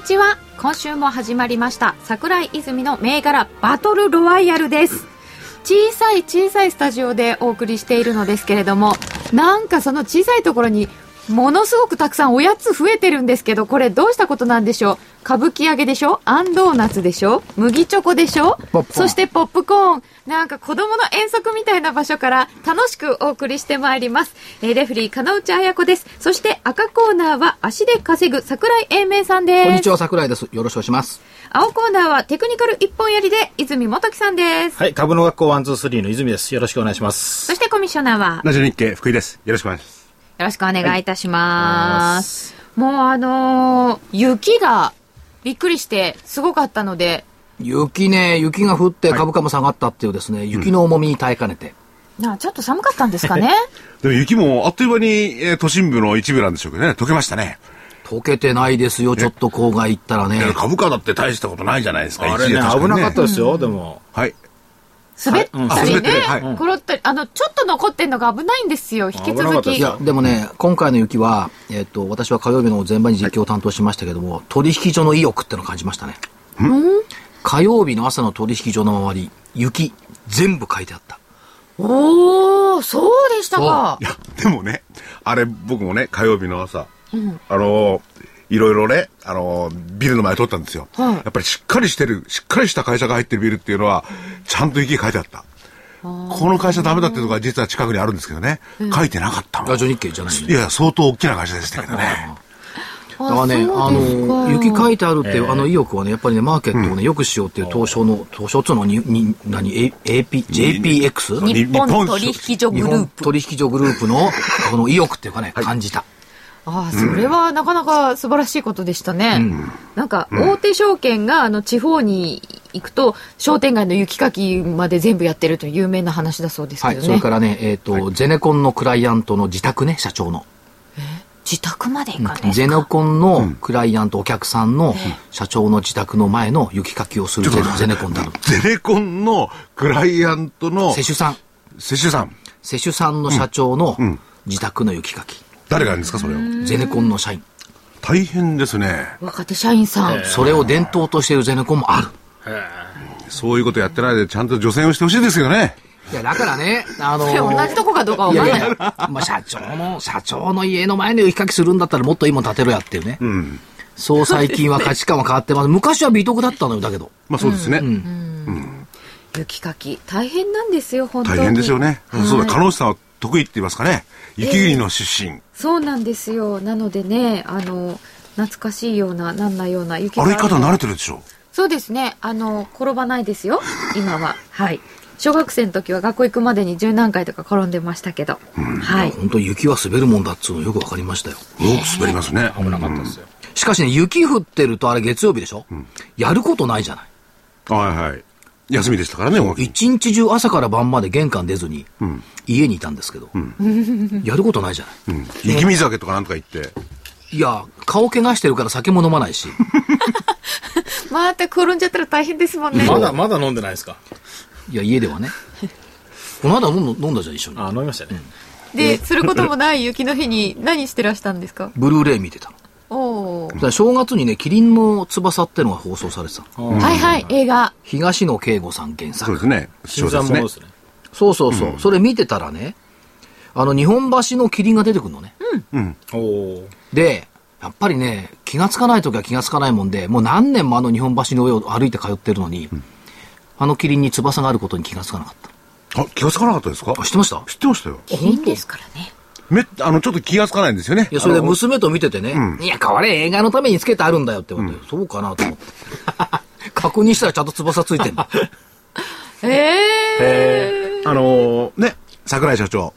にちは。今週も始まりました桜井泉の銘柄バトルロワイヤルです。小さい小さいスタジオでお送りしているのですけれどもなんかその小さいところにものすごくたくさんおやつ増えてるんですけどこれどうしたことなんでしょう？歌舞伎揚げでしょ？あんドーナツでしょ？麦チョコでしょ？そしてポップコーン。なんか子供の遠足みたいな場所から楽しくお送りしてまいります、えーレフリー金内彩子です。そして赤コーナーは足で稼ぐ桜井英明さんです。こんにちは桜井です。よろしくお願いします。青コーナーはテクニカル一本やりで泉元樹さんです。はい、株の学校ワンツースリーの泉です。よろしくお願いします。そしてコミッショナーはラジオ日経福井です。よろしくお願いします。よろしくお願いいたします。もうあのー雪がびっくりしてすごかったので、雪ね雪が降って株価も下がったっていうですね、雪の重みに耐えかねて、なあちょっと寒かったんですかね？でも雪もあっという間に、えー都心部の一部なんでしょうけどね、溶けましたね。溶けてないですよちょっと郊外行ったらねいや株価だって大したことないじゃないですか。あれね、危なかったですよ、でも。はい。滑ったりね。る。はい、転ったり、あの、ちょっと残ってんのが危ないんですよ、引き続き。いやでもね今回の雪は、えっと私は火曜日の全場に実況を担当しましたけども、取引所の意欲ってのを感じましたね。火曜日の朝の取引所の周り雪全部書いてあった。おー、そうでしたか。い。や、でもね、あれ僕もね、火曜日の朝、あのーいろいろね、あのービルの前通ったんですよ、はい。やっぱりしっかりしてる、しっかりした会社が入ってるビルっていうのは、ちゃんと雪書いてあった。この会社ダメだっていうとこが実は近くにあるんですけどね、書いてなかったの。ラジオ日経じゃないのいや、相当大きな会社でしたけどね。だだからね、あの、雪書いてあるっていう、あの意欲はね、やっぱりね、マーケットをね、良くしようっていう東証の、東証っつうのに、に、何、A- AP、JPX? 日本取引所グ日本ループ。取引所グループの、この意欲っていうかね、感じた。ああ、それはなかなか素晴らしいことでしたね。なんか、大手証券が、あの、地方に行くと、商店街の雪かきまで全部やってるという有名な話だそうですはい、けどね。それからね、えっと、ゼネコンのクライアントの自宅ね、社長の。自宅まで行かね。ゼネコンのクライアント、お客さんの社長の自宅の前の雪かきをするゼゼネコンだと。ゼネコンのクライアントの施主さん。施主さん。施主さんの社長の自宅の雪かき。誰がやるんですか、それを。ゼネコンの社員。大変ですね。若手社員さん。それを伝統としているゼネコンもある。そういうことやってないで、ちゃんと除染をしてほしいですよね。いや、だからね、あのこれ 同じとこかどうかわかんない。いやいや、まあ、社長の、社長の家の前の雪かきするんだったらもっといいもん建てろやっていうね。そう最近は価値観は変わってます。昔は美徳だったのよ、だけど。まあそうですね。雪かき。大変なんですよ、本当に。大変ですよね。はいそうだ、加納さんは得意って言いますかね。雪国の出身。そうなんですよ。なのでね、あの、懐かしいような、なんなような雪が歩き方慣れるてるでしょ？そうですね。あの、転ばないですよ。今は。はい。小学生の時は学校行くまでに十何回とか転んでましたけど。はい。本当に雪は滑るもんだっつうのよくわかりましたよ。よく滑りますね。危なかったですよ。しかしね、雪降ってるとあれ月曜日でしょ、やることないじゃない。はいはい。休みでしたからね、一日中朝から晩まで玄関出ずに、家にいたんですけど、やることないじゃない。うん雪見酒とかなんとか言って。いや、顔怪我してるから酒も飲まないし、また転んじゃったら大変ですもんね。まだ、まだ飲んでないですか？いや、家ではね。この間飲んだ飲んだじゃん、一緒に。あ、飲みましたね。で、することもない雪の日に何してらしたんですか？ブルーレイ見てた正月にね、キリンの翼ってのが放送されてたの。はいはい、映画。東野圭吾さん原作。そうですね。新小説ね参者ですね。そうそうそう。それ見てたらね、あの、日本橋のキリンが出てくるのね。おお。で、やっぱりね、気がつかない時は気がつかないもんで、もう何年もあの日本橋の上を歩いて通ってるのに、あのキリンに翼があることに気がつかなかった。あ、気がつかなかったですか？あ、知ってました？知ってましたよ。キリンですからね。めあの、ちょっと気がつかないんですよね。いや、それで娘と見ててね、いや、これ映画のためにつけてあるんだよって言われて、そうかなと思って。確認したらちゃんと翼ついてんの。ええあのーね、桜井社長、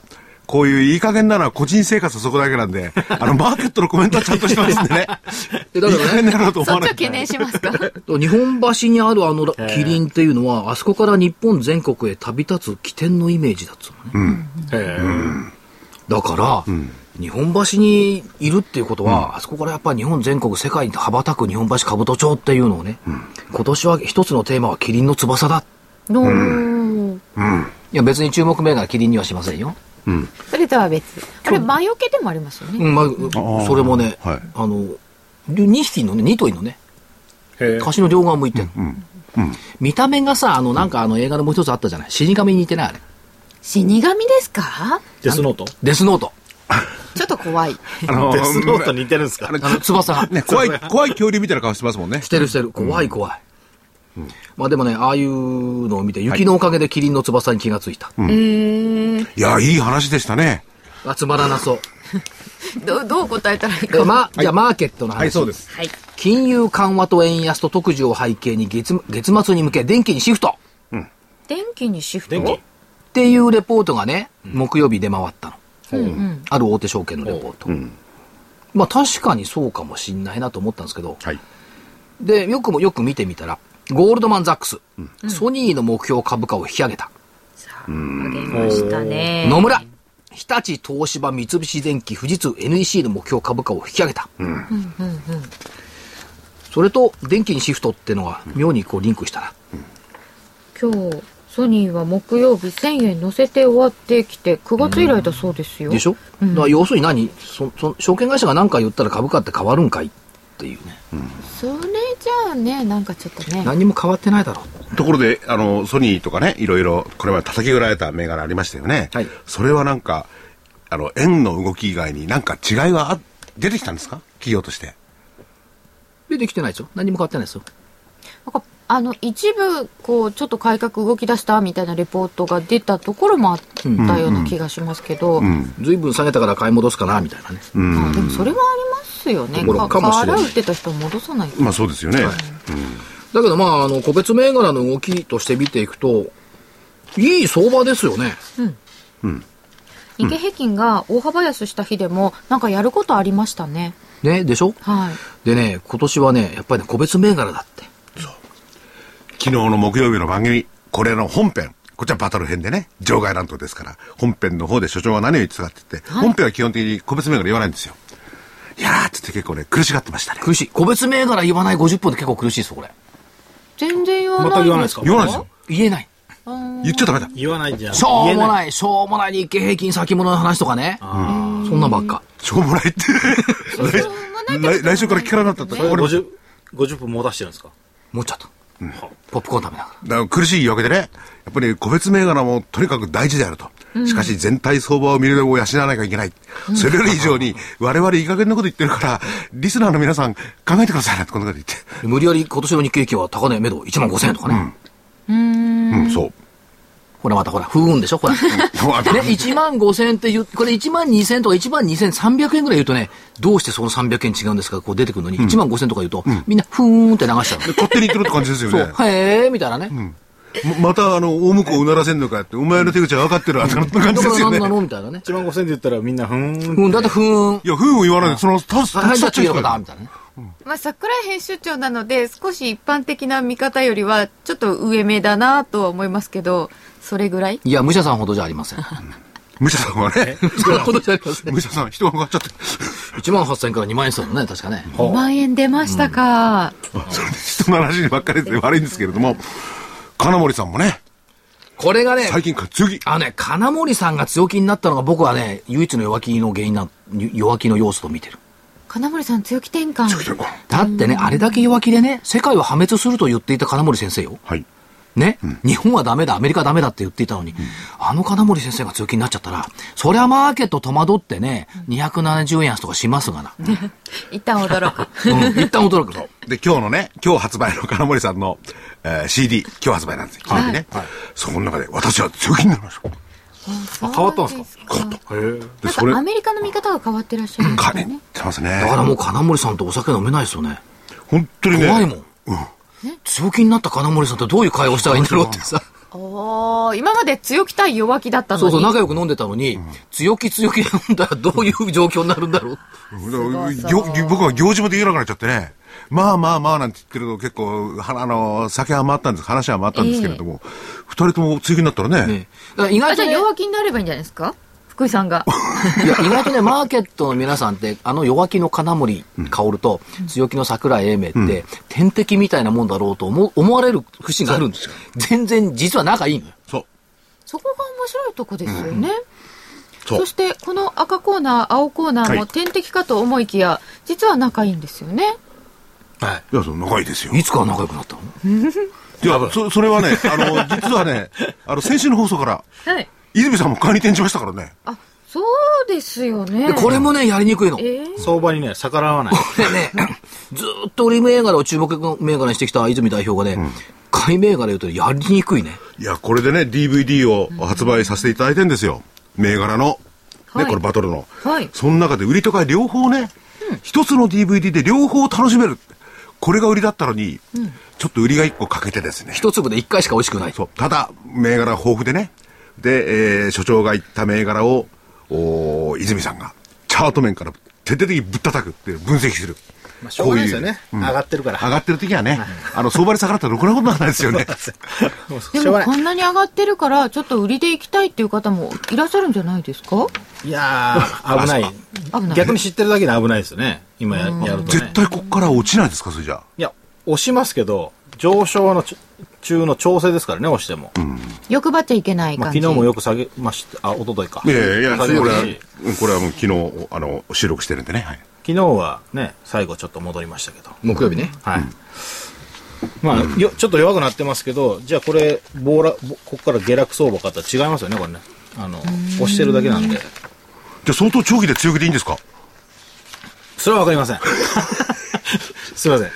こういういい加減なのは個人生活はそこだけなんで、あの、マーケットのコメントはちゃんとしてますんでね。でだからねいい加減なろうと思そっちをわない。懸念しますか？日本橋にあるあのキリンっていうのは、あそこから日本全国へ旅立つ起点のイメージだっつうのね。へえ。だから、日本橋にいるっていうことは、あそこからやっぱり日本全国、世界に羽ばたく日本橋兜町っていうのをね、今年は一つのテーマはキリンの翼だ。おーいや別に注目銘柄キリンにはしませんよ。それとは別。あれ魔除けでもありますよね。うん、まあ、ー。それもね、はい。あの、2匹のね、2頭のね、へえ。腰の両側向いてる、見た目がさ、あの、なんかあの映画のもう一つあったじゃない。死神に似てないあれ。死神ですか？デスノートデスノート。ちょっと怖いあのデスノート似てるんですか？あの、翼怖い、怖い恐竜みたいな顔してますもんねし。てるしてる。怖い怖い。まあでもね、ああいうのを見て、雪のおかげでキリンの翼に気がついた。えー、いや、いい話でしたね。あ、つまらなそう。どどう答えたらいいかでまあ、じゃあマーケットの話。はい、そうです。はい金融緩和と円安と特需を背景に月月末に向け電気にシフト電気にシフト？電気っていうレポートがね、木曜日出回ったの。ある大手証券のレポート。まあ確かにそうかもしんないなと思ったんですけど、はい。で、よくもよく見てみたら、ゴールドマンザックス、ソニーの目標株価を引き上げた。出ましたね。野村、日立、東芝、三菱電機、富士通、NEC の目標株価を引き上げた。それと、電気にシフトっていうのが妙にこうリンクしたら、今日ソニーは木曜日1000円乗せて終わってきて9月以来だそうですよ、でしょ、だから要するに何？そそ証券会社が何か言ったら株価って変わるんかいっていうね。それじゃあねなんかちょっとね何にも変わってないだろう。ところで、あの、ソニーとかね、いろいろ、これまで叩き売られた銘柄ありましたよね。はいそれはなんか、あの、円の動き以外になんか違いはあ出てきたんですか？企業として。出てきてないですよ。何にも変わってないですよ。なんかあの一部こうちょっと改革動き出したみたいなレポートが出たところもあったような気がしますけど、随分下げたから買い戻すかな、みたいなね。まあでもそれはありますよね。かかもしれない。払うってた人を戻さないと。まあそうですよね。だけどまあ、あの、個別銘柄の動きとして見ていくと、いい相場ですよね。日経平均が大幅安した日でもなんかやることありましたね。ね、でしょ？はい。でね、今年はね、やっぱりね、個別銘柄だって。昨日の木曜日の番組、これの本編。こっちはバトル編でね、場外乱闘ですから、本編の方で所長が何を言ってたかって言って、本編は基本的に個別銘柄言わないんですよ。いやーって言って結構ね、苦しがってましたね。苦しい。個別銘柄言わない50分って結構苦しいですよ、これ。全然言わない全く言わないですか？言わないですよ。言えない。言っちゃダメだ。言わないんじゃん。しょうもない、しょうもない日経平均先物の話とかね。そんなんばっか。しょうもないって。来来週から聞かなくなったって。それこれ50、50分もう出してるんですか？持っちゃった。ポップコーン食べながら。だから苦しい言い訳でね、やっぱり個別銘柄もとにかく大事であると。しかし全体相場を見る目を養わなきゃいけない。それより以上に、我々いい加減なこと言ってるから、リスナーの皆さん考えてくださいねってこんなこと言って。無理やり今年の日経平均は高値目処1万5000円とかね。うん、そう。これまたほら、不運でしょ、これ。ね、1万5000円って言う、これ1万2000とか1万2300円ぐらい言うとね、どうしてその300円違うんですかこう出てくるのに、1万5000とか言うと、みんなふーんって流しちゃうの。勝手に言ってるって感じですよそう、ね。へーみたいなね。ままた、あの、大向こううならせんのかって、お前の手口は分かってるわ、そんな感だじですよね。から何なのみたいなね。1万5000で言ったらみんなふーん。うん、だってふーん。いや、ふう言わないで、その、たす、はい、じゃあ次のた方、みたいなね。まあ、桜井編集長なので少し一般的な見方よりはちょっと上目だなとは思いますけどそれぐらい？いや、武者さんほどじゃありません。武者さんはね、それほどじゃありません。武者さん、人が分かっちゃって、1万8000円から2万円ですよね、確かね。2万円出ましたか、それで人の話ばっかりで悪いんですけれども、金森さんもね、これがね、最近か強気。あのね、金森さんが強気になったのが僕はね、唯一の弱気の原因な、弱気の要素と見てる。金森さん強気転換だってね、あれだけ弱気でね、世界を破滅すると言っていた金森先生よ。はい。ね、日本はダメだ、アメリカダメだって言っていたのに、あの金森先生が強気になっちゃったら、そりゃマーケット戸惑ってね、270円安とかしますがな。一旦驚くうん、一旦驚くぞ。で、今日のね、今日発売の 金森さんの、えー CD、今日発売なんですよ。聞いてね。そこの中で、私は強気になりました。あ変わったんですか？かへえ。で、なんそれかア、メリカの見方が変わってらっしゃるんですかねよね、ってますね。だからもう金森さんとお酒飲めないですよね。本当にね。怖いもん。強気になった金森さんとどういう会話をしたらいいんだろうってさ。おー今まで強気対弱気だったのに。そうそう、仲良く飲んでたのに、強気強気で飲んだらどういう状況になるんだろう。僕は行事もできなくなっちゃってね。まあまあまあなんて言ってると結構、はあの、酒は回ったんです、話は回ったんですけれども、二、人とも強気になったらね、ね。だから意あじゃあ外とね、弱気になればいいんじゃないですか？福井さんが。いや意外とね、マーケットの皆さんって、あの弱気の金森薫と強気の桜井英明って、天敵みたいなもんだろうと思う思われる節があるんですよ。全然、実は仲いいのよ。そう。そこが面白いとこですよね。そうそして、この赤コーナー、青コーナーもはい天敵かと思いきや、実は仲いいんですよね。はい。いや、その仲いいですよ。いつから仲良くなったの？いや、そそれはね、あの、実はね、あの、先週の放送から、はい。泉さんも買いに転じましたからね。あ、そうですよね。で、これもね、やりにくいの。えー相場にね、逆らわない。でね、ずーっと売り銘柄を注目銘柄にしてきた泉代表がね、買い銘柄言うとやりにくいね。いや、これでね、DVD を発売させていただいてんですよ。銘柄の。ね、はいこれバトルの。はいその中で売りと買い両方ね、一つの DVD で両方楽しめる。これが売りだったのに、ちょっと売りが一個欠けてですね。一粒で一回しか美味しくない。そう。ただ、銘柄豊富でね。で、えー所長が言った銘柄を、おー泉さんが、チャート面から徹底的にぶったたくっていう分析する。まあ、しょうがないですよね。こういう上がってるから。上がってる時はね、あの、相場に下がったらろくなことなんないですよね。でも。こんなに上がってるから、ちょっと売りで行きたいっていう方もいらっしゃるんじゃないですか？いやー、危ない。危ない。逆に知ってるだけで危ないですよね。今ややるとね。絶対ここから落ちないですか、それじゃあ。いや、押しますけど、上昇のち中の調整ですからね、押しても。欲張っちゃいけないまあ、感じ。昨日もよく下げました。あ、一昨日か。いやいやいや、これはこれはもう昨日、あの、収録してるんでね。はい。昨日はね、最後ちょっと戻りましたけど。木曜日ね。はい。まあ、よ、ちょっと弱くなってますけど、じゃあこれ、ボーラ、ボここから下落相場かったら違いますよね、これね。あの、押してるだけなんで。じゃあ相当長期で強気でいいんですか？それはわかりません。すいません。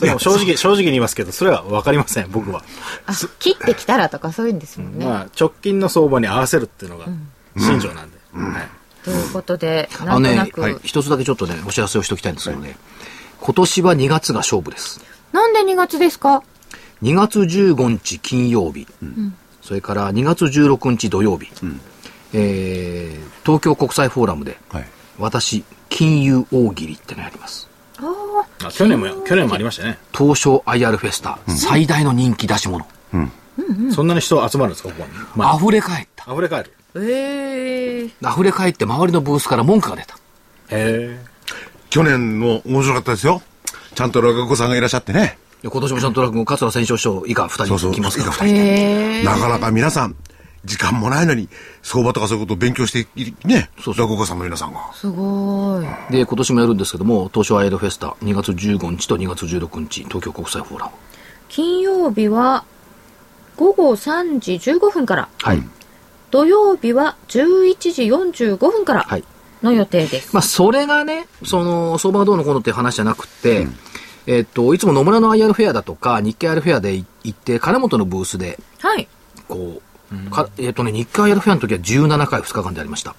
それは正直、正直に言いますけど、それはわかりません、僕は。あ切ってきたらとかそういうんですもんね。まあ、直近の相場に合わせるっていうのが、信条なんで。はい。ということで、あのねなんとな、く、はい一つだけちょっとね、お知らせをしておきたいんですけどね、今年は2月が勝負です。なんで2月ですか？2月15日金曜日、それから2月16日土曜日、えー東京国際フォーラムで、はい。私、金融大喜利ってのやります。あ去年も、去年もありましたね。東証 IR フェスタ、最大の人気出し物。そんなに人集まるんですか、ここに？ま溢れ返った。あ、溢れ返る。ええ溢れ返って周りのブースから文句が出た。へえ。去年も面白かったですよ。ちゃんと落語さんがいらっしゃってね。で今年もちゃんと落語、桂戦勝師匠以下2そうそう。人来ますから。以下二人でなかなか皆さん、時間もないのに、相場とかそういうことを勉強してい、ね、そうそう落語家さんの皆さんが。すごい。で、今年もやるんですけども、東証 IR フェスタ、2月15日と2月16日、東京国際フォーラム。金曜日は午後3時15分から、はい。土曜日は11時45分からはい。の予定です。まあ、それがね、その、相場がどうのこうのっていう話じゃなくて、えっと、いつも野村の IR フェアだとか、日経 IR フェアで行って、金本のブースで、はい。こう、かえっとね、日経 IR フェアの時は17回2日間でありました。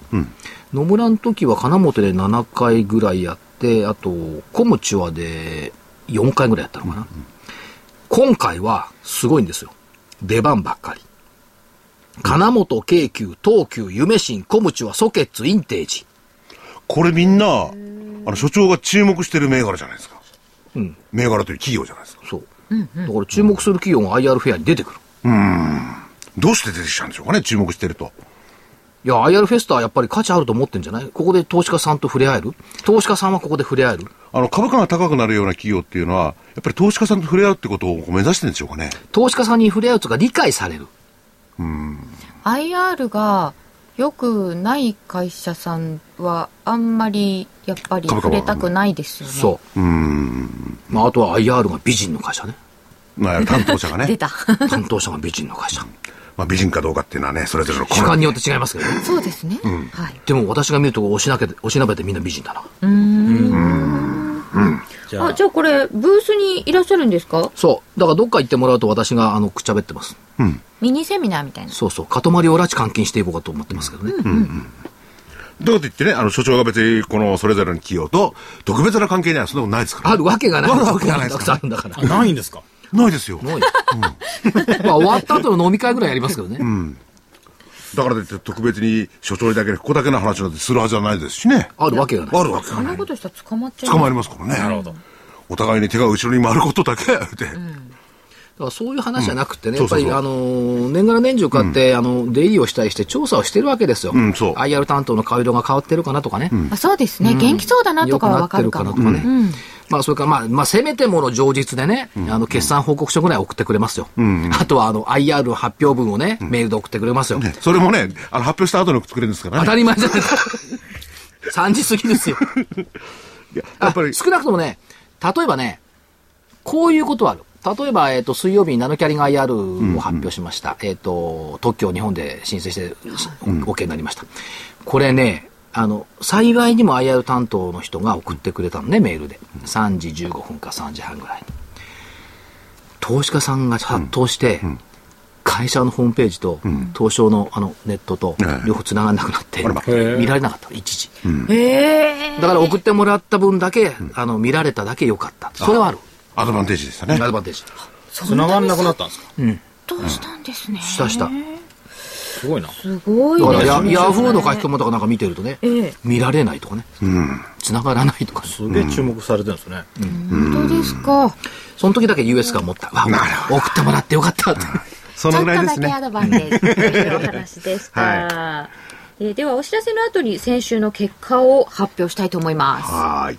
野村の時は金本で7回ぐらいやって、あと、コムチュアで4回ぐらいやったのかな。今回はすごいんですよ。出番ばっかり。金本、京急、東急、夢新、コムチュア、ソケッツ、インテージ。これみんな、あの、所長が注目してる銘柄じゃないですか。うん。銘柄という企業じゃないですか。そう。だから注目する企業が IR フェアに出てくる。どうして出てきちゃうんでしょうかね、注目してると。いや、IR フェスタはやっぱり価値あると思ってんじゃない？ここで投資家さんと触れ合える？投資家さんはここで触れ合える？あの、株価が高くなるような企業っていうのは、やっぱり投資家さんと触れ合うってことを目指してるんでしょうかね。投資家さんに触れ合うとか理解される。IR が良くない会社さんはあんまりやっぱり触れたくないですよね。そう。まあ、あとは IR が美人の会社ね。まあ、担当者がね。出た。担当者が美人の会社。まあ、美人かどうかっていうのはね、それぞれの主観によって違いますけどね。そうですね。はい。でも私が見ると、おしなけて、おしなべてみんな美人だな。じゃああ、じゃあこれ、ブースにいらっしゃるんですか？そう。だからどっか行ってもらうと私が、あの、くっちゃべってます。ミニセミナーみたいな。そうそう。塊を拉致監禁していこうかと思ってますけどね。どうって言ってね、あの、所長が別に、この、それぞれの企業と、特別な関係にはそんなことないですから。あるわけがない。あるわけがないですたくさんあるんだから。あないんですか？ないですよ。ない。まあ終わった後の飲み会ぐらいやりますけどね。だからといって特別に所長にだけ、ここだけの話なんてするはずはないですしね。あるわけがない。あるわけがない。そんなことしたら捕まっちゃう捕まりますからね。なるほど。お互いに手が後ろに回ることだけやって。だからそういう話じゃなくてね、うんやっぱり、あの、年がら年中買って、あの、出入りをしたりして調査をしてるわけですよ。うんそう IR 担当の顔色が変わってるかなとかね。あそうですね、元気そうだなとかはなってるわかるかもかなとかね。まあ、それから、まあ、まあ、せめてもの上日でね、あの、決算報告書ぐらい送ってくれますよ。あとは、あの、IR の発表文をね、メールで送ってくれますよ。ねそれもね、あの、発表した後に送ってくれるんですからね。当たり前じゃないですか。3時過ぎですよ。いややっぱり、少なくともね、例えばね、こういうことはある。例えば、えっ、と、水曜日にナノキャリング IR を発表しました。えっ、と、特許を日本で申請して、し OK になりました。これね、あの、幸いにも IR 担当の人が送ってくれたのね、メールで。3時15分か3時半ぐらいに。投資家さんが殺到して、会社のホームページと、東証のあのネットとええ両方繋がんなくなって、見られなかった、一時。へえだから送ってもらった分だけ、あの、見られただけ良かった。それはある。アドバンテージでしたねア。ドバンテージ。繋がんなくなったんですか？どうしたんですね、したした。すごいな。すごいだからヤヤフーの書き込みとかなんか見てるとね、ええ見られないとかね、繋がらないとかね、すげえ注目されてるんですね。本当ですかその時だけ US が持った。わ、送ってもらってよかったって。そのぐらいですねちょっとだけア。ドバンテージと いうお話でした、はえーではお知らせの後に先週の結果を発表したいと思いますはーい。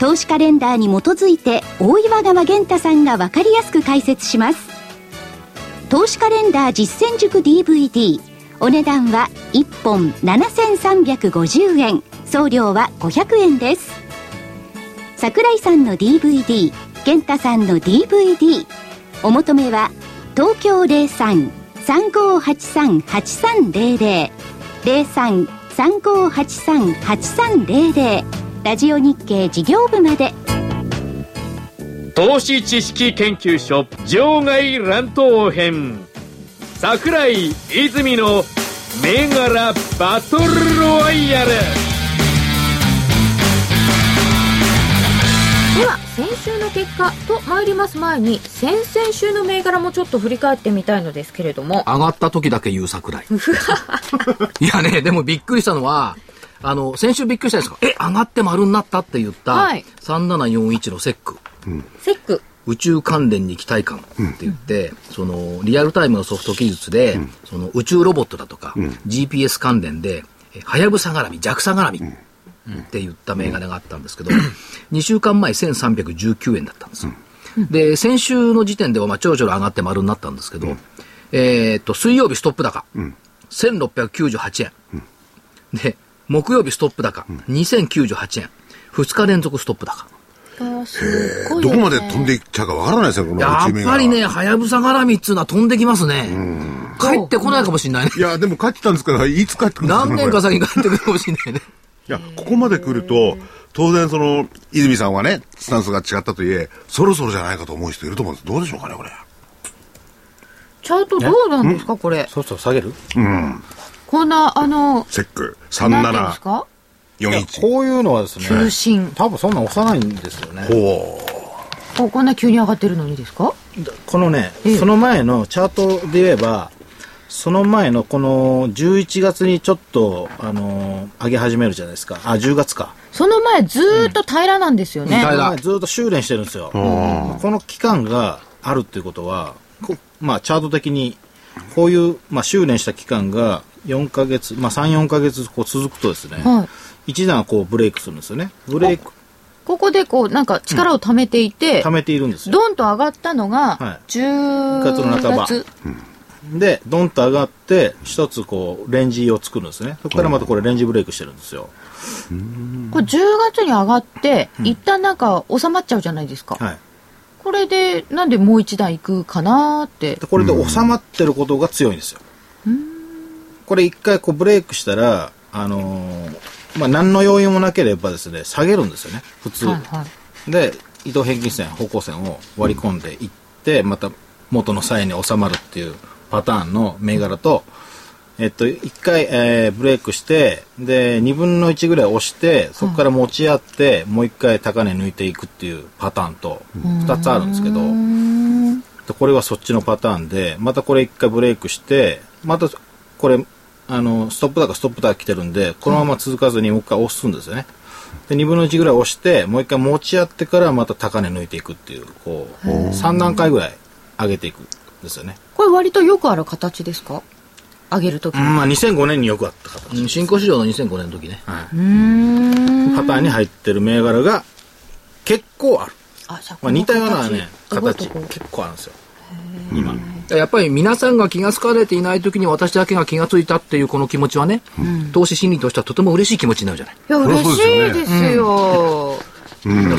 投資カレンダーに基づいて大岩川源太さんが分かりやすく解説します。投資カレンダー実践塾 DVD お値段は1本7350円。送料は500円です。桜井さんの DVD 健太さんの DVD お求めは東京03-3583-8300 03-3583-8300ラジオ日経事業部まで。投資知識研究所場外乱闘編。桜井泉の銘柄バトルロワイヤル。では先週の結果と参ります前に先々週の銘柄もちょっと振り返ってみたいのですけれども。上がった時だけ言う桜井。いやね、でもびっくりしたのは、あの、先週びっくりしたんですか？え、上がって丸になったって言った、はい。3741のセック。セック。宇宙関連に期待感って言って、そのリアルタイムのソフト技術で、その宇宙ロボットだとか、GPS 関連で、えはやぶさ絡み、JAXA 絡みって言った銘柄があったんですけど、2週間前1319円だったんですよ。で、先週の時点ではまあちょろちょろ上がって丸になったんですけど、えーっと、水曜日ストップ高、1698円。で、木曜日ストップ高、2098円。2日連続ストップ高。あすごいどこまで飛んでいっちゃうかわからないですよ、このやっぱりね、はやぶさ絡みっつうのは飛んできますね。帰ってこないかもしれないね。いや、でも帰ってたんですから、いつ帰ってくるんですか何年か先に帰ってくるかもしれないね。いや、ここまで来ると、当然その、泉さんはね、スタンスが違ったといえ、そろそろじゃないかと思う人いると思うんです。どうでしょうかね、これ。チャートどうなんですかこれそうそう、下げる？こんなあのセック、何ていうんです3741。かこういうのはですね、急進多分そんな押さないんですよね。ほここんな急に上がってるのにですか？このね、ええその前のチャートで言えば、その前のこの11月にちょっと、あのー上げ始めるじゃないですか。あ、10月か。その前ずーっと平らなんですよね。平ら前ずっと修練してるんですよ。この期間があるっていうことは、こまあ、チャート的に、こういう、まあ、修練した期間が4ヶ月、まあ、3、4ヶ月こう続くとですね、はい。一段こうブレイクするんですよね。ブレイク、ここでこう、なんか力を貯めていて、溜めているんですよ。ドンと上がったのがは、い10月の半ば月で、ドンと上がって、一つこう、レンジを作るんですね。そこからまたこれレンジブレイクしてるんですよ。これ10月に上がって、一旦なんか収まっちゃうじゃないですか。はい。これで、なんでもう一段行くかなーってで。これで収まってることが強いんですよ。これ一回こうブレイクしたら、あのーまあ、何の要因もなければですね、下げるんですよね、普通。はいはい。で、移動平均線、方向線を割り込んでいって、また元の際に収まるっていうパターンの銘柄と、えっと、一回、えーブレイクして、で、二分の一ぐらい押して、そこから持ち合って、もう一回高値抜いていくっていうパターンと、二つあるんですけど、でこれはそっちのパターンで、またこれ一回ブレイクして、またこれ、あの、ストップ高、ストップ高来てるんで、このまま続かずにもう一回押すんですよね。で、2分の1ぐらい押して、もう一回持ち合ってからまた高値抜いていくっていう、こう、3段階ぐらい上げていくんですよね。これ割とよくある形ですか？上げるときに。うんまあ2005年によくあった形。うん新興市場の2005年の時ね。はい。うーん。パターンに入ってる銘柄が結構ある。あ、じゃあまあ似たようなね、形結構あるんですよ。今。やっぱり皆さんが気がつかれていない時に私だけが気がついたっていうこの気持ちはね、投資心理としてはとても嬉しい気持ちになるじゃない。いや、嬉しいそうですよ。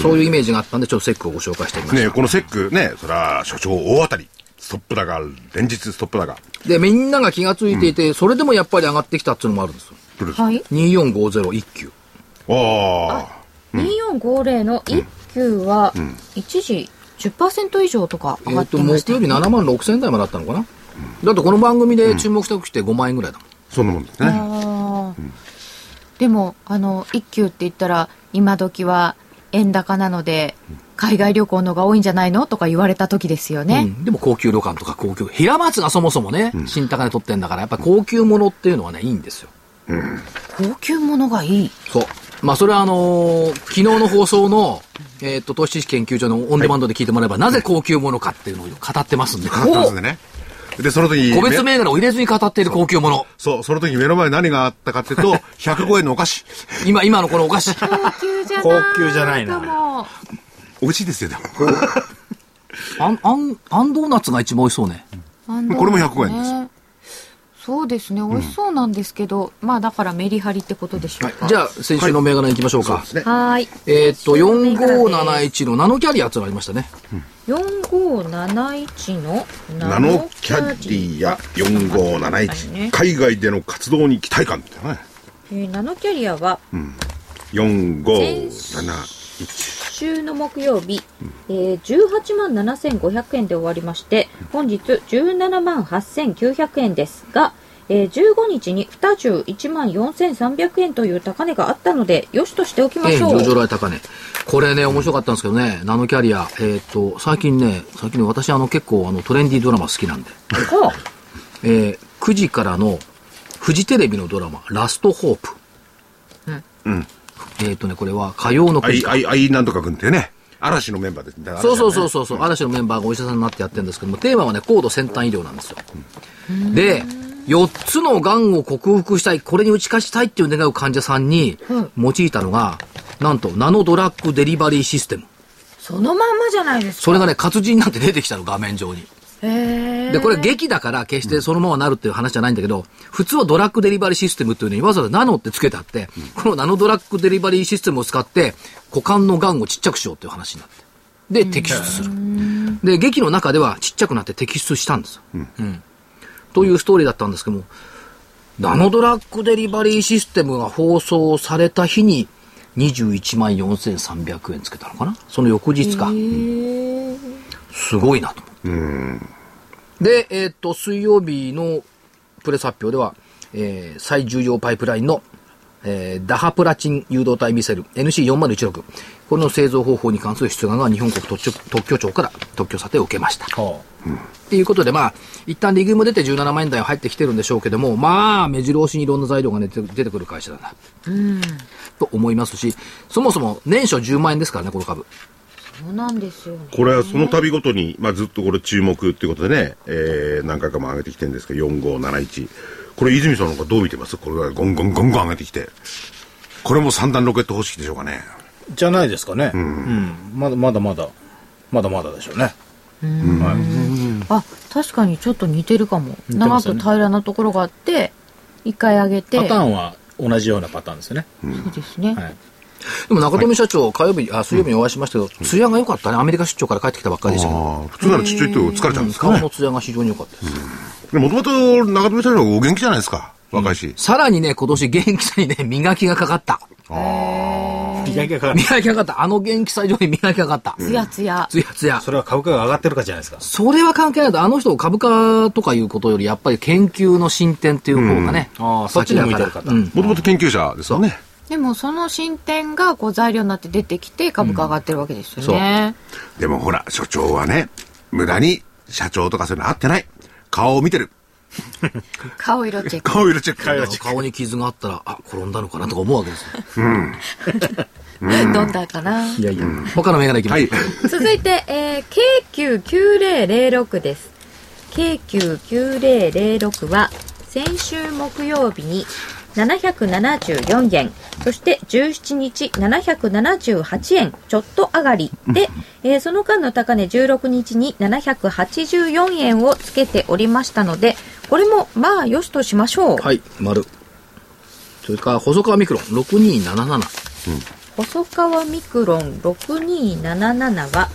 そういうイメージがあったんで、ちょっとセックをご紹介してみました。ねこのセックね、それは所長大当たり。ストップ高、連日ストップ高。で、みんなが気がついていて、それでもやっぱり上がってきたっていうのもあるんですよ。どれです？かはい。2450一級。ああ。2450の一級は、一時10%以上とか上がえっ、てました木曜日7万6千台まであったのかな、だってこの番組で注目した時って5万円ぐらいだもん。そんなもんですね。あーでも、あの、一級って言ったら、今時は円高なので、海外旅行のが多いんじゃないのとか言われた時ですよね。うんでも高級旅館とか高級、平松がそもそもね、新高値取ってんだから、やっぱり高級物っていうのはね、いいんですよ。高級物がいい。そう。まあ、それはあのー昨日の放送の、えっ、と、投資知識研究所のオンデマンドで聞いてもらえば、なぜ高級物かっていうのを語ってますんで、かかってますんでね。で、その時個別め銘柄を入れずに語っている高級物。そう、その時目の前に何があったかっていうと、105円のお菓子。今、今のこのお菓子。高級じゃない。高級じゃないなも美味しいですよ、でも。あん、あん、あんドーナツが一番美味しそうね。これも105円ですねそうですね、美味しそうなんですけど、まあだからメリハリってことでしょうか。じゃあ、先週の銘柄に行きましょうか。はーい。えっと、4571のナノキャリアっていうのがありましたね。4571のナノキャディア4571。海外での活動に期待感ってね。えーナノキャリアは4571。週の木曜日、えー18万7500円で終わりまして本日17万8900円ですが、えー15日に21万4300円という高値があったのでよしとしておきまええ、しょう、上場来高値。これね、面白かったんですけどね、ナノキャリア、えっ、と、最近ね、最近ね、私あの結構あのトレンディードラマ好きなんで、えー9時からのフジテレビのドラマ、ラストホープ。うん。えっ、とね、これは火曜の9時アイ、アイ、アイなんとか君っていうね。嵐のメンバーです。だからそうそうそうそうそう、嵐のメンバーがお医者さんになってやってるんですけども、テーマはね、高度先端医療なんですよ。で、4つの癌を克服したい、これに打ち勝ちたいっていう願う患者さんに用いたのが、なんと、ナノドラッグデリバリーシステム。そのまんまじゃないですかそれがね、活字になって出てきたの、画面上に。で、これ劇だから決してそのままなるっていう話じゃないんだけど、普通はドラッグデリバリーシステムっていうのにわざわざナノってつけてあって、このナノドラッグデリバリーシステムを使って、股間の癌をちっちゃくしようっていう話になって。で、摘出する。で、劇の中ではちっちゃくなって摘出したんですよ。うんというストーリーだったんですけども、ナノドラッグデリバリーシステムが放送された日に、21万4300円つけたのかな？その翌日か。すごいなと。で、えっ、と、水曜日のプレス発表では、えー最重要パイプラインのえーダハプラチン誘導体ミサイル NC4016。これの製造方法に関する出願が日本国特許特許庁から特許査定を受けました。ほっていうことで、まあ、一旦リグも出て17万円台は入ってきてるんでしょうけども、まあ、目白押しにいろんな材料が出て出てくる会社だな。と思いますし、そもそも年初10万円ですからね、この株。そうなんですよねこれはその度ごとに、まあ、ずっとこれ注目っていうことでね、えー、何回かも上げてきてるんですけど、4571。これ、泉さんなんかどう見てます？これがゴンゴンゴンゴン上げてきて。これも三段ロケット方式でしょうかね。うじゃないですかね。うん。まだまだまだ、まだまだでしょうね。はい。あ確かにちょっと似てるかも似てま長く平らなところがあって一回上げてパターンは同じようなパターンですよね。そうですね、はい。でも中富社長、火曜日、あ、水曜日にお会いしましたけど、艶が良かったね。アメリカ出張から帰ってきたばっかりでしたけ普通ならちっちゃいと疲れちゃうんですかね顔の。艶が非常に良かったです。もともと中富社長お元気じゃないですか？若いし。ささらにね、今年元気さにね、磨きがかかった。磨きがかかる。磨きがかかった。あの元気さ以上に磨きがかかった。つやつやつやつや。それは株価が上がってるかじゃないですか。それは関係ないと、あの人株価とかいうことより、やっぱり研究の進展っていう方がね。ああ、そっちに向いてる方。うん。もともと研究者ですよね。でもその進展がこう材料になって出てきて株価上がってるわけですよね、でもほら、所長はね、無駄に社長とかそういうの合ってない。顔を見てる。顔色チェック顔色チェック。顔に傷があったら、あ、転んだのかなとか思うわけですよ。どんだかないやいや。他の銘柄いきます。はい。続いて、えー、K99006 です。K99006 は先週木曜日に774円、そして17日778円。ちょっと上がり。で、えーその間の高値16日に784円をつけておりましたので、これもまあよしとしましょう。はい、丸。それから、細川ミクロン、6277。細川ミクロン6277は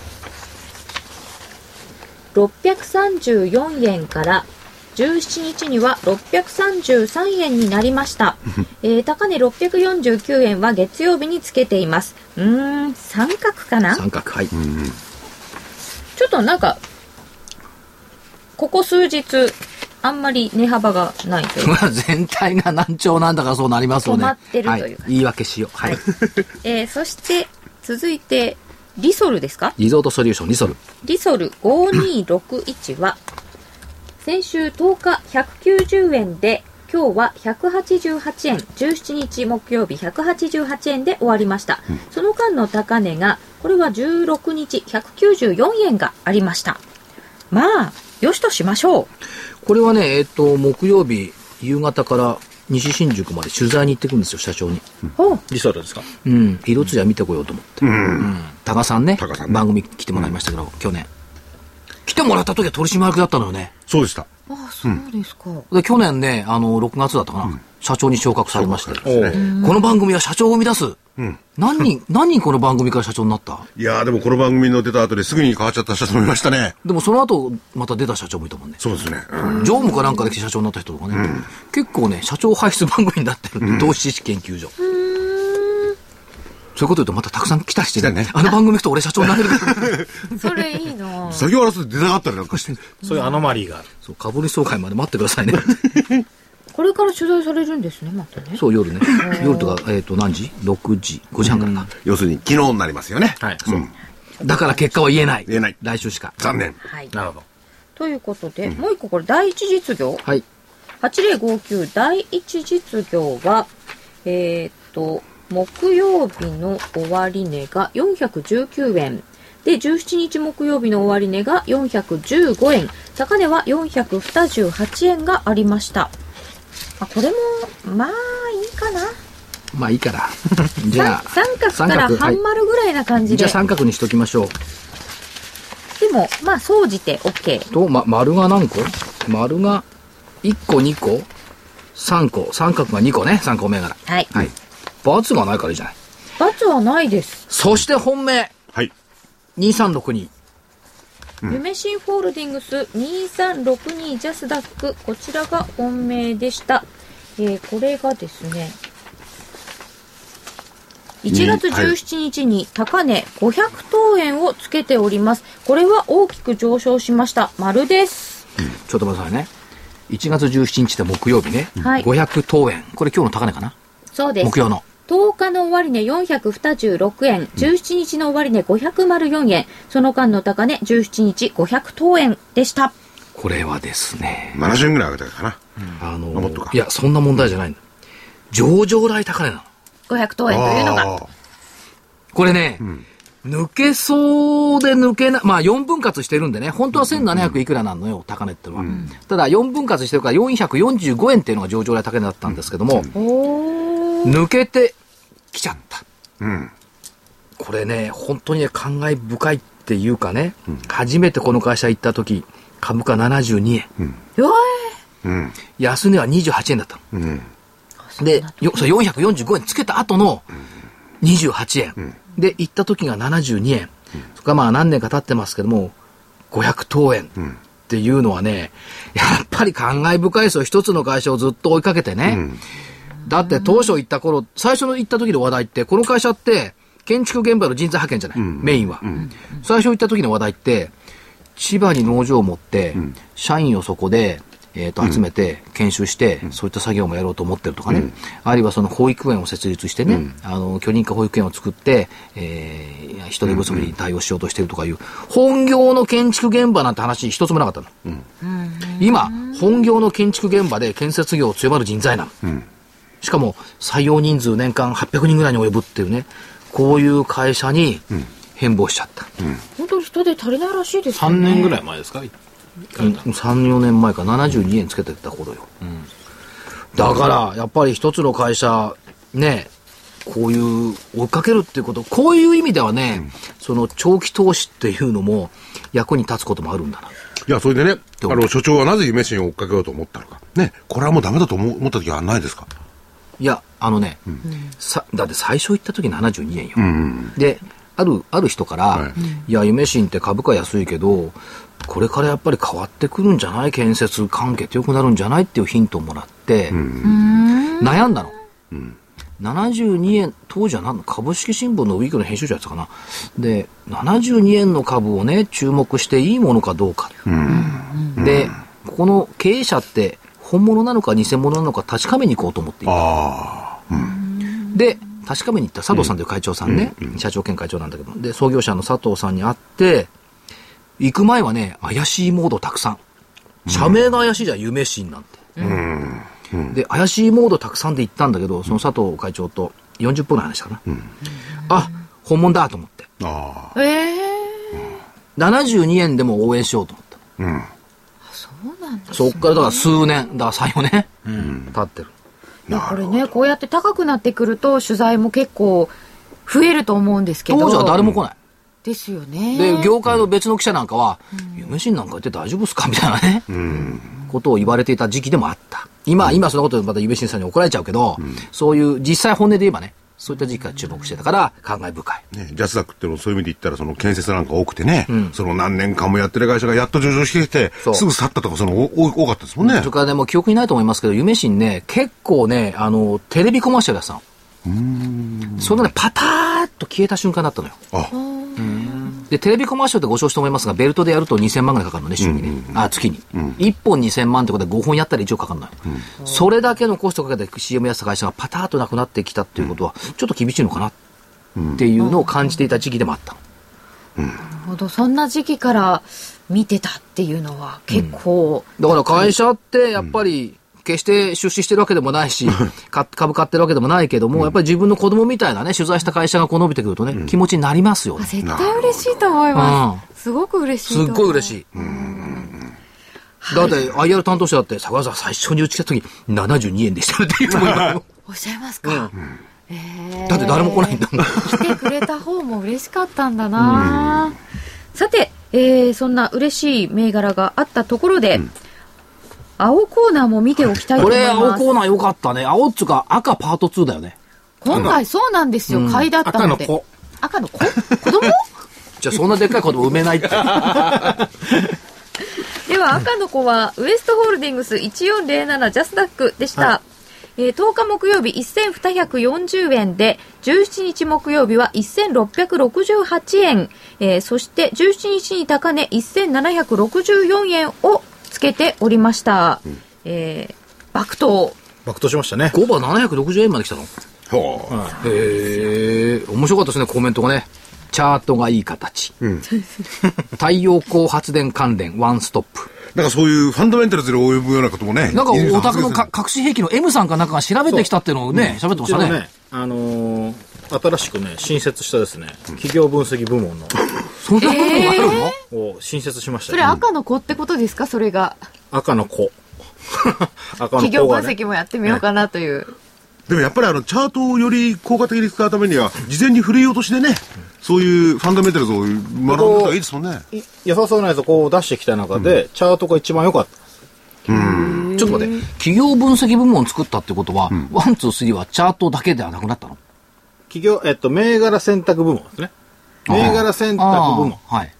634円から17日には633円になりました、えー高値649円は月曜日につけていますうーん三角かな？三角、はい。ちょっとなんかここ数日あんまり値幅がないというまあ 全体が難聴なんだからそうなりますよね。止まってるというかはい、言い訳しよう。はい。えーそして続いてリソルですか？リゾートソリューション、リソル。リソル5261は先週10日190円で今日は188円17日木曜日188円で終わりました、その間の高値がこれは16日194円がありましたまあよしとしましょうこれはね、えっ、と、木曜日、夕方から西新宿まで取材に行ってくるんですよ、社長に。ほうリソルですか？うん。色艶見てこようと思って。うん。多賀さんね。多賀さんね番組来てもらいましたけど、去年。来てもらった時は取締役だったのよね。そうでした。ああそうですか、で、去年ね、あの、6月だったかな。社長に昇格されまして。ねこの番組は社長を生み出す。何人、何人この番組から社長になった？いやーでもこの番組の出た後ですぐに変わっちゃった社長もいましたね。でもその後、また出た社長もいたもんね。そうですね。うん常務かなんかで来て社長になった人とかね。結構ね、社長輩出番組になってる。投資知識研究所。そういうこと言うとまたたくさん来たりして来たねあの番組行くと俺社長になれるから。それいいな作業争いで出なかったりなんかして。そういうアノマリーがある。そう、株主総会まで待ってくださいね。これから取材されるんですねまたねそう、夜ね。夜とか、えっ、と、何時 ?6 時、5時半からか。要するに昨日になりますよね。はいうんだから結果は言えない。言えない来週しか。残念。はいなるほど。ということで、もう一個これ第一実業はい。8059第一実業は、えーっと、木曜日の終値が419円。で、17日木曜日の終値が415円。高値は428円がありました。あ、これも、まあ、いいかな。まあいいから。じゃあ、三角から半丸ぐらいな感じで。じゃあ三角にしときましょう。でも、まあ、総じて OK。と、ま、丸が何個？丸が1個、2個、3個。三角が2個ね。3個銘柄。はい。はい。×がないからいいじゃない。罰はないです。そして本命。はい。2362。夢新ホールディングス2362ジャスダックこちらが本命でした、えーこれがですね1月17日に高値500等円をつけておりますこれは大きく上昇しました丸ですちょっと待ってくださいね。1月17日で木曜日ね。はい500等円。これ今日の高値かな？そうです。目標の。10日の終値426円、17日の終値504円、その間の高値17日500等円でした。これはですね、70円ぐらい上げたかな。あのあもっとかいや、そんな問題じゃないんだ。上場来高値なの。500等円というのが。あこれね、抜けそうで抜けな、まあ4分割してるんでね、本当は1700いくらなのよ、高値ってのは。ただ4分割してるから445円っていうのが上場来高値だったんですけども、おー。抜けてきちゃった。うん。これね、本当にね、感慨深いっていうかね、初めてこの会社行った時、株価72円。ようん。安値は28円だったの。うん。で、よそれ445円つけた後の28円。で、行った時が72円。それからまあ何年か経ってますけども、500等円っていうのはね、やっぱり感慨深いですよ。一つの会社をずっと追いかけてね。だって当初行った頃、最初の行った時の話題って、この会社って建築現場の人材派遣じゃない、メインは、最初行った時の話題って、千葉に農場を持って、社員をそこで、えー、と集めて研修して、そういった作業もやろうと思ってるとかね、あるいはその保育園を設立してね、あの許認可保育園を作って、えー、人手不足に対応しようとしてるとかいう、本業の建築現場なんて話一つもなかったの。今、本業の建築現場で建設業を強まる人材なの。しかも採用人数年間800人ぐらいに及ぶっていうね、こういう会社に変貌しちゃった。本当に人手足りないらしいですよ3ね。年ぐらい前ですか？3、4年前か72円つけてた頃よ。だから、やっぱり一つの会社、ね、こういう追いかけるっていうこと、こういう意味ではね、その長期投資っていうのも役に立つこともあるんだな。いや、それでね、あの、所長はなぜ夢心を追っかけようと思ったのか。ね、これはもうダメだと思った時はないですか？いや、あのね、さだって最初行った時72円よ。で、ある、ある人から、はい。い、や、夢新って株価安いけど、これからやっぱり変わってくるんじゃない？建設関係って良くなるんじゃない？っていうヒントをもらって、悩んだの。72円、当時は何の？株式新聞のウィークの編集長やってたかな。で、72円の株をね、注目していいものかどうか。で、ここの経営者って本物なのか偽物なのか確かめに行こうと思っていた。ああ。で、確かめに行った佐藤さんという会長さんね、社長兼会長なんだけど、で、創業者の佐藤さんに会って、行く前はね、怪しいモードたくさん。社名が怪しいじゃん、夢新なんて。で、怪しいモードたくさんで行ったんだけど、その佐藤会長と40分の話かな。あ、本物だと思って。あええ72円でも応援しようと思った。そうなんだ。そっからだから数年、だから3、4年、経ってる。いや、これね、こうやって高くなってくると、取材も結構増えると思うんですけど。当時は誰も来ない。ですよね。で、業界の別の記者なんかは、夢新なんか言って大丈夫っすか？みたいなね、ことを言われていた時期でもあった。今、今そのことでまた夢新さんに怒られちゃうけど、そういう実際本音で言えばね、そういった時期から注目してたから、感慨深い。あ。ね、ジャスダックってのはそういう意味で言ったら、その建設なんか多くてね、その何年間もやってる会社がやっと上場してきてすぐ去ったとか、その、お多多かったですもんねそれ。からでも記憶にないと思いますけど、夢新ね、結構ね、あの、テレビコマーシャルやってたの。そのね、パターッと消えた瞬間だったのよ。あ、で、テレビコマーシャルってご承知と思いますが、ベルトでやると2000万ぐらいかかるのね、週にね。あ、月に。1本2000万ってことで5本やったら1億かかるのよ。それだけのコストかけて CM やってた会社がパターッとなくなってきたっていうことは、ちょっと厳しいのかなっていうのを感じていた時期でもあった。なるほど。そんな時期から見てたっていうのは結構、だから会社ってやっぱり、決して出資してるわけでもないし、か株買ってるわけでもないけども、やっぱり自分の子供みたいなね、取材した会社がこう伸びてくるとね、気持ちになりますよあね。絶対嬉しいと思います。すごく嬉しいとすっ。ごい嬉しい。だって IR 担当者だって、桜田さん最初に打ち切った時72円でしたよっていう おっしゃいますか。えーだって誰も来ないんだもん。来てくれた方も嬉しかったんだな、さて、えーそんな嬉しい銘柄があったところで、青コーナーも見ておきたいとこれ、思います。青コーナー良かったね。青っつうか赤パート2だよね。今回そうなんですよ。買いだったので。赤の子。赤の子？子供？じゃあそんなでっかい子供埋めないって。では赤の子はウエストホールディングス1407ジャスダックでした、えー10日木曜日1240円で17日木曜日は1668円、えーそして17日に高値1764円をつけておりました、えー爆投爆投しましたね。5番760円まで来たのほう。へえ、面白かったですね、コメントがね。チャートがいい形。太陽光発電関連、ワンストップ。なんかそういうファンダメンタルズで及ぶようなこともね。なんか、お宅のか隠し兵器の M さんかなんかが調べてきたっていうのをね、喋ってましたね。ね、あのー新しくね、新設したですね、企業分析部門の、そんなことがあるの、を新設しましたそれよ。赤の子ってことですか？それが。赤の子。赤の企業分。析もやってみようかなという。でもやっぱりあの、チャートをより効果的に使うためには、事前に振り落としでね、そういうファンダメンタルズを学んでた方がいいですもんね。い良さそうなやつをこう出してきた中で、チャートが一番良かった。ちょっと待って、企業分析部門を作ったってことは、ワン、ツー、スリーはチャートだけではなくなったの？企業、えっと、銘柄選択部門ですね。銘柄選択部門。はい。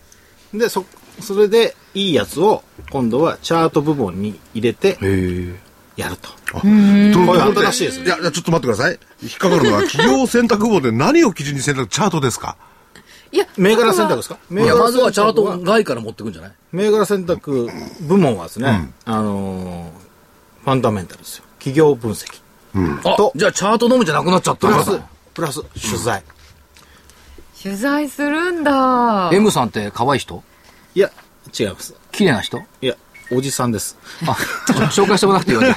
で、そ、それで、いいやつを、今度はチャート部門に入れて。やると。と？これ新しいですねいや、いやちょっと待ってください。引っかかるのは、企業選択部で何を基準に選択、チャートですか？いや、銘柄選択ですか？銘いや、柄まずはチャート外から持ってくんじゃない？銘柄選択部門はですね、あのーファンダメンタルですよ。企業分析。あと、じゃあチャートのみじゃなくなっちゃったプラス、プラス、取材。取材するんだ。M さんって可愛い人？いや、違います。綺麗な人？いや、おじさんです。あ、ちょ紹介してもらっていいよね。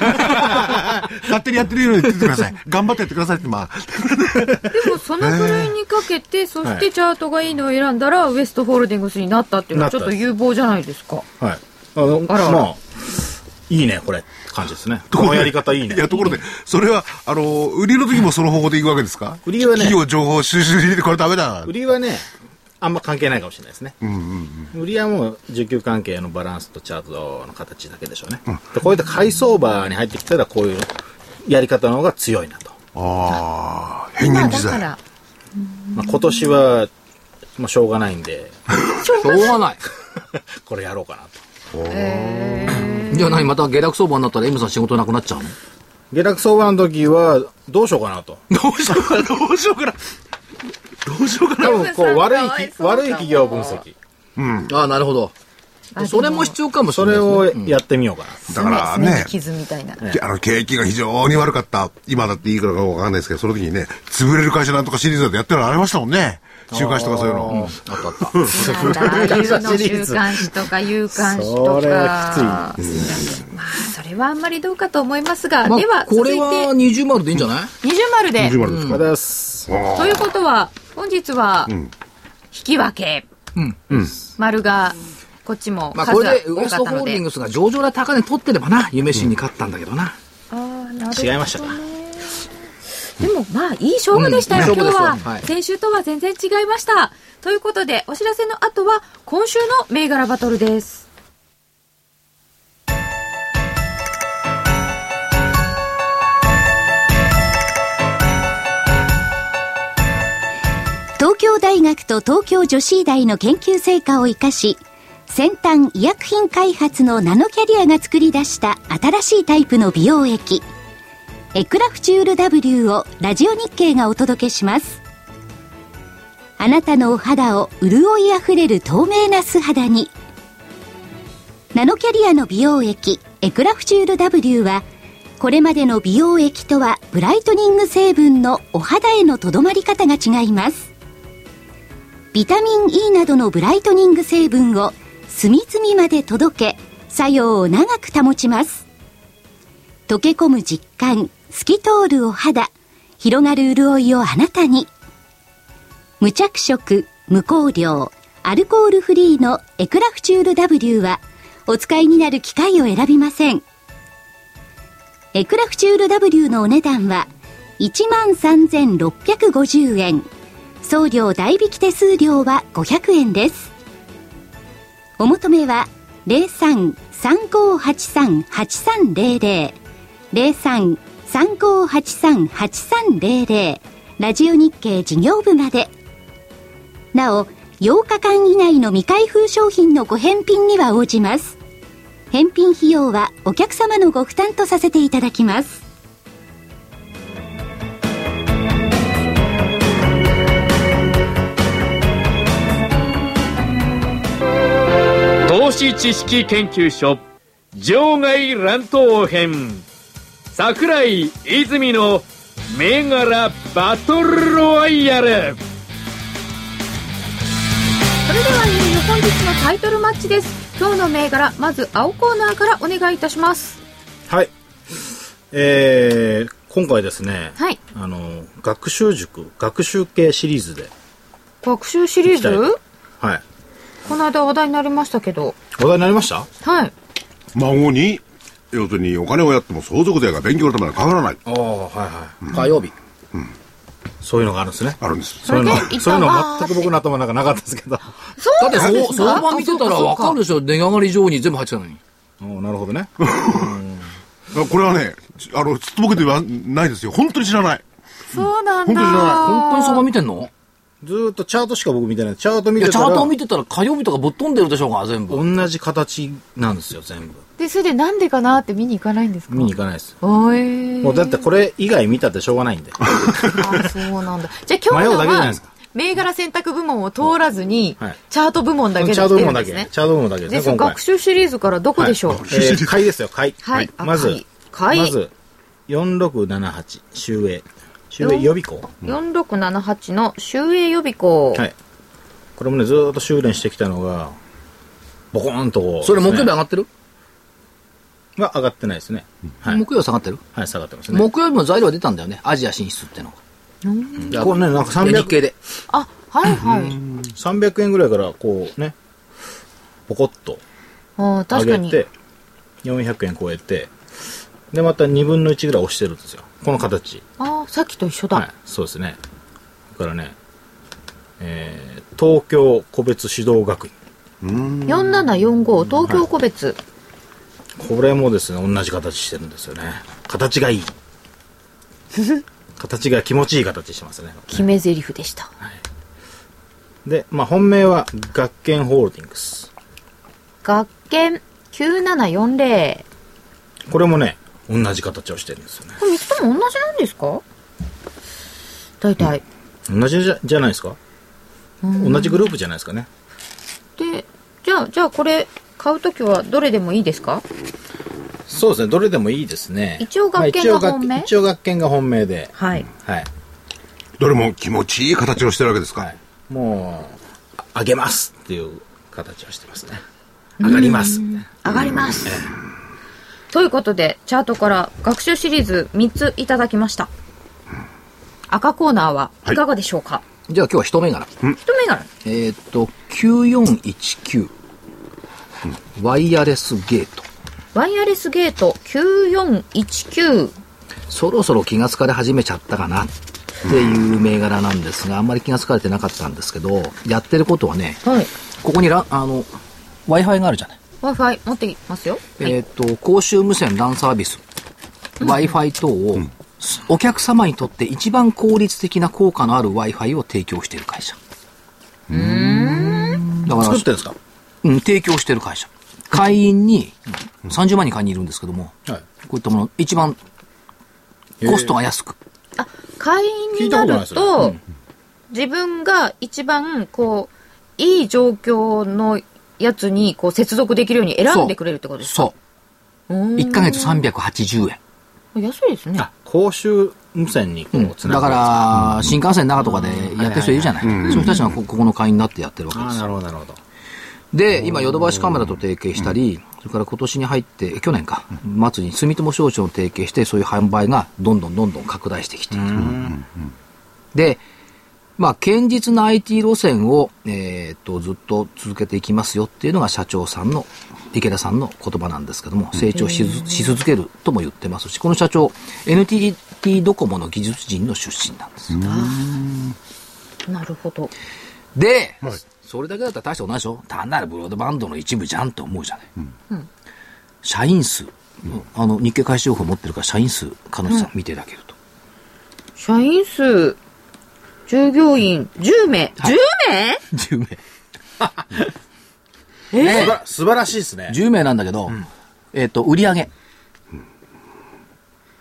勝手にやってるように言っててください。頑張ってやってくださいって、まあ。でもそのくらいにかけて、そしてチャートがいいのを選んだら、ウエストホールディングスになったっていうのはちょっと有望じゃないですか。はい。あの、あらあらまあ、いいね、これ。って感じですね。このやり方いいね。いや、ところで、それは、あの、売りの時もその方法でいくわけですか？売りはね企業情報収集入れてこれダメだ。売りはね、あんま関係ないかもしれないですね。売りはもう、需給関係のバランスとチャートの形だけでしょうね。でこういった買い相場に入ってきたら、こういうやり方の方が強いなと。ああ、変まあ幻自在。だから、まあ、今年は、まあ、しょうがないんで、しょうがない。これやろうかなと。じゃあ何また下落相場になったら M さん仕事なくなっちゃうの？下落相場の時は、どうしようかなと。どうしようかな、どうしようかな？どうしようかな？多分、こう、悪い悪い企業分析。ああ、なるほど。あそれも必要かもしそれないですね、れをやってみようかな。だからすねね、傷みたいな。あの、景気が非常に悪かった。今だっていいからかわかんないですけど、その時にね、潰れる会社なんとかシリーズでやってるのありましたもんね。週刊誌とかそういうの。あったあった。週刊誌とか有刊誌とか。それはきまあ、それはあんまりどうかと思いますが、まあでは、これ続いて、は二重丸でいいんじゃない？二重丸で。20丸ですといます。ということは、本日は、引き分け。うん。丸が、こっちもまあこれでウエストホールディン。グスが上場で高値取ってればな、夢新に勝ったんだけどな。あーなるほど違いましたか？でもまあいい勝負でしたよ、うん。今日は、はい。先週とは全然違いました。ということでお知らせの後は今週の銘柄バトルです。東京大学と東京女子医大の研究成果を生かし、先端医薬品開発のナノキャリアが作り出した新しいタイプの美容液、エクラフチュール W をラジオ日経がお届けします。あなたのお肌を潤いあふれる透明な素肌に。ナノキャリアの美容液、エクラフチュール W は、これまでの美容液とはブライトニング成分のお肌へのとどまり方が違います。ビタミン E などのブライトニング成分を隅々まで届け、作用を長く保ちます。溶け込む実感、透き通るお肌、広がる潤いをあなたに。無着色、無香料、アルコールフリーのエクラフチュール W は、お使いになる機会を選びません。エクラフチュール W のお値段は、13,650円。送料代引き手数料は500円です。お求めは03-3583-8300。03 3583-8300ラジオ日経事業部まで。なお、8日間以内の未開封商品のご返品には応じます。返品費用はお客様のご負担とさせていただきます。投資知識研究所場外乱闘編桜井泉の銘柄バトルロワイヤル。それではいよいよ本日のタイトルマッチです。今日の銘柄まず青コーナーからお願いいたします。はい。えー、今回ですね、はい。あの、学習塾、学習系シリーズで、学習シリーズ？はい。この間話題になりましたけど。話題になりました？はい。孫に、要するにお金をやっても相続税が勉強のためにかからない。ああ、はいはい。火曜日。そういうのがあるんですね。あるんです。そういうのそういうの全く僕の頭の中なかったですけど。そうだって相場見てたらわかるでしょ。値上がり上に全部入ってたのに。おーなるほどね。あ これはね、あの、つっとぼけてはないですよ。本当に知らない。そうなんだ本当に知らない本当に相場見てんの？ずーっとチャートしか僕見てない。チャート見てたら、ャートを見てたら火曜日とかぶっ飛んでるでしょうが、全部。同じ形なんですよ、全部。でそれでなんでかなって見に行かないんですか？見に行かないです。おえもうだってこれ以外見たってしょうがないんで。あそうなんだ じゃあ今日のは銘柄選択部門を通らずに、はいチャート部門だけでチャー来ト部門だけ。チャート部門だけですね、学。習シリーズからどこでしょう、はいえー 買いですよ、買い。はいあまず、買いまず、4678、周英。周英予備校。4678の周英予備校、はい。これもね、ずーっと修練してきたのが、ボコーンとこう。それ木曜日上ががってる？は上がってないですね。はい。木曜日下がってる？はい、下がってますね。木曜日も材料は出たんだよね。アジア進出ってのが。これね、なんか300、日経で。あはいはい300円ぐらいからこうね、ポコッとあー確かに上げて、400円超えて、で、また2分の1ぐらい押してるんですよ。この形。あーさっきと一緒だ、はい、そうですね。だからね、えー、東京個別指導学院。4745東京個別、これもですね、同じ形してるんですよね。形がいい。形が気持ちいい形してますね。決め台詞でしたで、まあ本命は学研ホールディングス。学研9740これもね、同じ形をしてるんですよね。これ3つとも同じなんですか？大体、同じじゃじゃないですか？同じグループじゃないですかね。でじゃあじゃあこれ買うときはどれでもいいですか？そうですね、どれでもいいですね。一応学研がまあ本命？一応学研が本命で。はいはい。どれも気持ちいい形をしてるわけですか？はい。もう、あげますっていう形をしてますね。上がります。上がりますということでチャートから学習シリーズ3ついただきました赤コーナーはいかがでしょうか、じゃあ今日は一銘柄。一銘柄えーっと、9419。ワイヤレスゲート。ワイヤレスゲート9419そろそろ気がつかれ始めちゃったかな。っていう銘柄なんですが、あんまり気がつかれてなかったんですけど、やってることはね、はい。ここにラあの、Wi-Fi があるじゃない。w i f i 持っていますよ、はい。えーっと、公衆無線 LAN サービス、Wi-Fi 等を、お客様にとって一番効率的な効果のある Wi-Fi を提供している会社。だから作ってるんですか？うん、提供してる会社。会員に、30万人会員いるんですけども、はい。こういったもの、一番コストが安く。あ会員になると、自分が一番こういい状況のやつにこう接続できるように選んでくれるってことですか？そう。1ヶ月380円。安いですねあ、公衆無線にこう、つなだがから、新幹線の中とかでやってる人いるじゃない。そういう人たちがこここの会員になってやってるわけですな。るほど、なるほど。で、今、ヨドバシカメラと提携したり、それから今年に入って、去年か、末に住友商事と提携して、そういう販売がどんどんどんどん拡大してきている。で、まあ、堅実な IT 路線を、えーっと、ずっと続けていきますよっていうのが社長さんの、池田さんの言葉なんですけども、成長しずし続けるとも言ってますし、この社長、NTT ドコモの技術人の出身なんです。なるほど。で、それだけだったら大したことないでしょ。単なるブロードバンドの一部じゃんと思うじゃない。社員数、あの、日経開始情報持ってるから社員数、彼女さん見ていただけると。社員数従業員10名、10名？10名。すば素晴らしいですね。10名なんだけど、えっ、と、売上。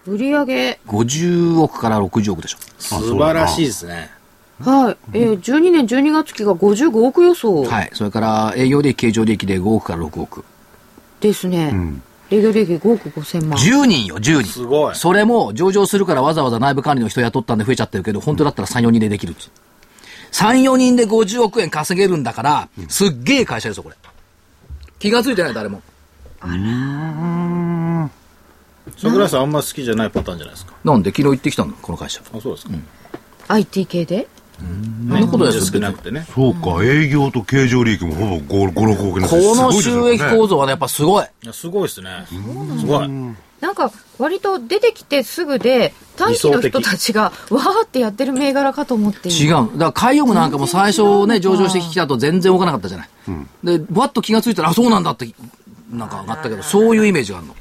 売上？50億から60億でしょ。素晴らしいですね。はい、えー、12年12月期が55億予想はい。それから営業利益、経常利益で5億から6億。ですね、レギュレギュ5億5000万。10人よ、10人。すごいそれも上場するからわざわざ内部管理の人雇ったんで増えちゃってるけど、本当だったら3、4人でできるっつ3、4人で50億円稼げるんだから、すっげえ会社ですよ、これ。気がついてない、誰も。桜井さんあんま好きじゃないパターンじゃないですかなんで昨日行ってきたの、この会社。あそうですか、IT 系で？そんなことですよ少なくてねそうか、営業と経常利益もほぼ5、5 6億円この収益構造はね、やっぱすごい。いやすごいですねすごいなんか割と出てきてすぐで短期の人たちがわーってやってる銘柄かと思って違う。だから、海洋部なんかも最初ね、上場してきたと全然動かなかったじゃない。で、わっと気がついたら、あ、そうなんだって、なんか上がったけど、そういうイメージがあるの。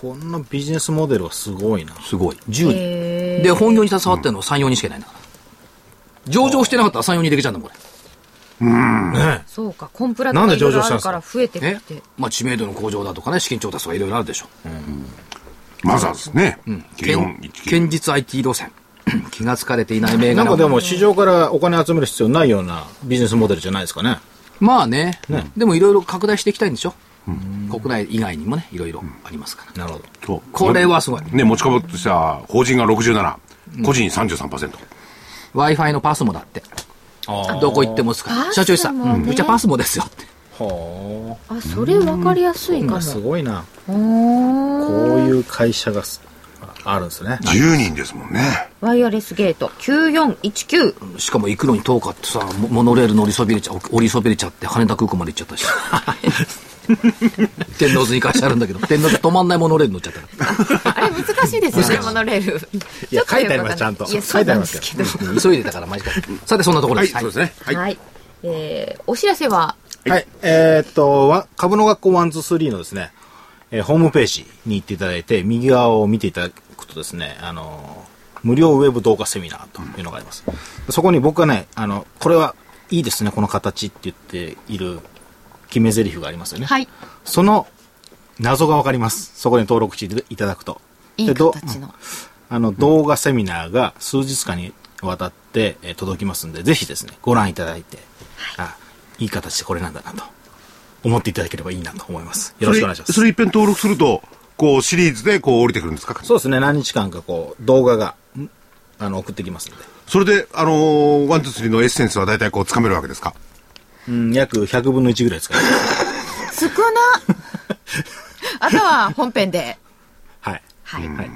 こんなビジネスモデルはすごいなすごい。10人。で、本業に携わってるのは3、4人しかいないんだから。上場してなかったら3、4人できちゃうんだもん、これ。ねそうかコンプラとなんでかいろいろあるから増えてえきてまあ、知名度の向上だとかね、資金調達とかいろいろあるでしょ。マザーズね。堅9419堅実 IT 路線。気がつかれていない銘柄なんかでも市場からお金集める必要ないようなビジネスモデルじゃないですかねまあね。でもいろいろ拡大していきたいんでしょ？国内以外にもね、いろいろありますから。なるほどこれはすごい。ね、持ち株としては、法人が67、個人33%。Wi-Fi のパスモだって。あどこ行っても使う。パスモね社長さん、うんうちはパスモですよって。はあそれ分かりやすいかすごいなこういう会社がすあるんですね10人ですもんね。ワイヤレスゲート9419しかも行くのに遠かってさ、モモノレール乗りそびれちゃ、降りそびれちゃって、羽田空港まで行っちゃったし。天王洲に会社あるんだけど、天王洲止まんないモノレール乗っちゃったかあれ難しいですよねモノレールいや書いてありますちゃんといやそうなんですけどら。急いでたから、マジか。さて、そんなところはい、です。そうですね。はい。はい、えー、お知らせは？はい。えーっと、わ株の学校123のですね、えーホームページに行っていただいて、右側を見ていただくとですね、あのー無料ウェブ動画セミナーというのがあります。そこに僕がね、あの、これはいいですね、この形って言っている決め台詞がありますよね。はいその謎がわかります。そこに登録していただくと。いい形のあの、動画セミナーが数日間にわたって、えー届きますんで、ぜひですね、ご覧いただいて、あ、いい形でこれなんだなと、思っていただければいいなと思います。よろしくお願いします。それそれ一遍登録すると、こう、シリーズでこう降りてくるんですか？そうですね、何日間かこう、動画が、ん？あの、送ってきますんで。それで、あのー、ワン、ツー、スリーのエッセンスは大体こう、つかめるわけですか？うん、約100分の1ぐらいですから、少なあとは本編ではい。はい、はい。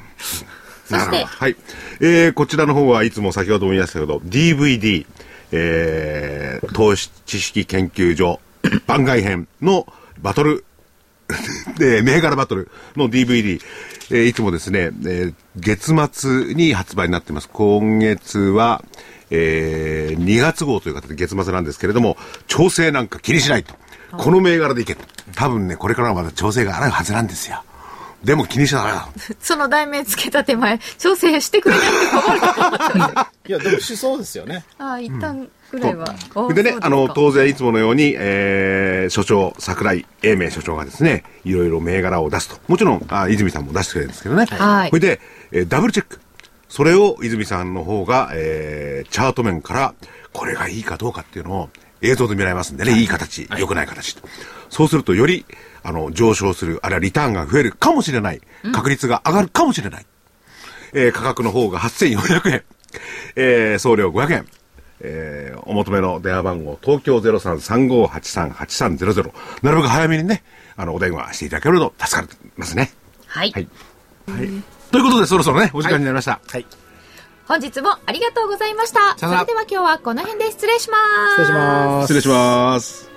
そしてはい。えー、こちらの方はいつも先ほども言いましたけど、DVD、えー、投資知識研究所 番外編のバトル、で、銘柄バトルの DVD、えーいつもですね、えー月末に発売になっています。今月は、えー、2月号という形で月末なんですけれども、調整なんか気にしないと。この銘柄でいけと。多分ね、これからはまだ調整があるはずなんですよ。でも気にしちゃダメだ。その題名つけた手前調整してくれなくて困るかと思ったんでいや、でもしそうですよね。ああ一旦ぐらいは、それでねあの、当然いつものように、えー、所長、桜井英明所長がですね、いろいろ銘柄を出すと。もちろん、あ泉さんも出してくれるんですけどね。はいそれで、えーダブルチェック。それを泉さんの方が、えー、チャート面から、これがいいかどうかっていうのを映像で見られますんでね、いい形、良くない形と。そうすると、より、あの、上昇する、あるいはリターンが増えるかもしれない。確率が上がるかもしれない。えー価格の方が8400円。えー送料500円。えーお求めの電話番号、東京0335838300。なるべく早めにね、あの、お電話していただけると助かりますね。はい、はい。はい。ということで、そろそろね、お時間になりました。はい。本日もありがとうございました。それでは今日はこの辺で失礼します。失礼します。失礼します。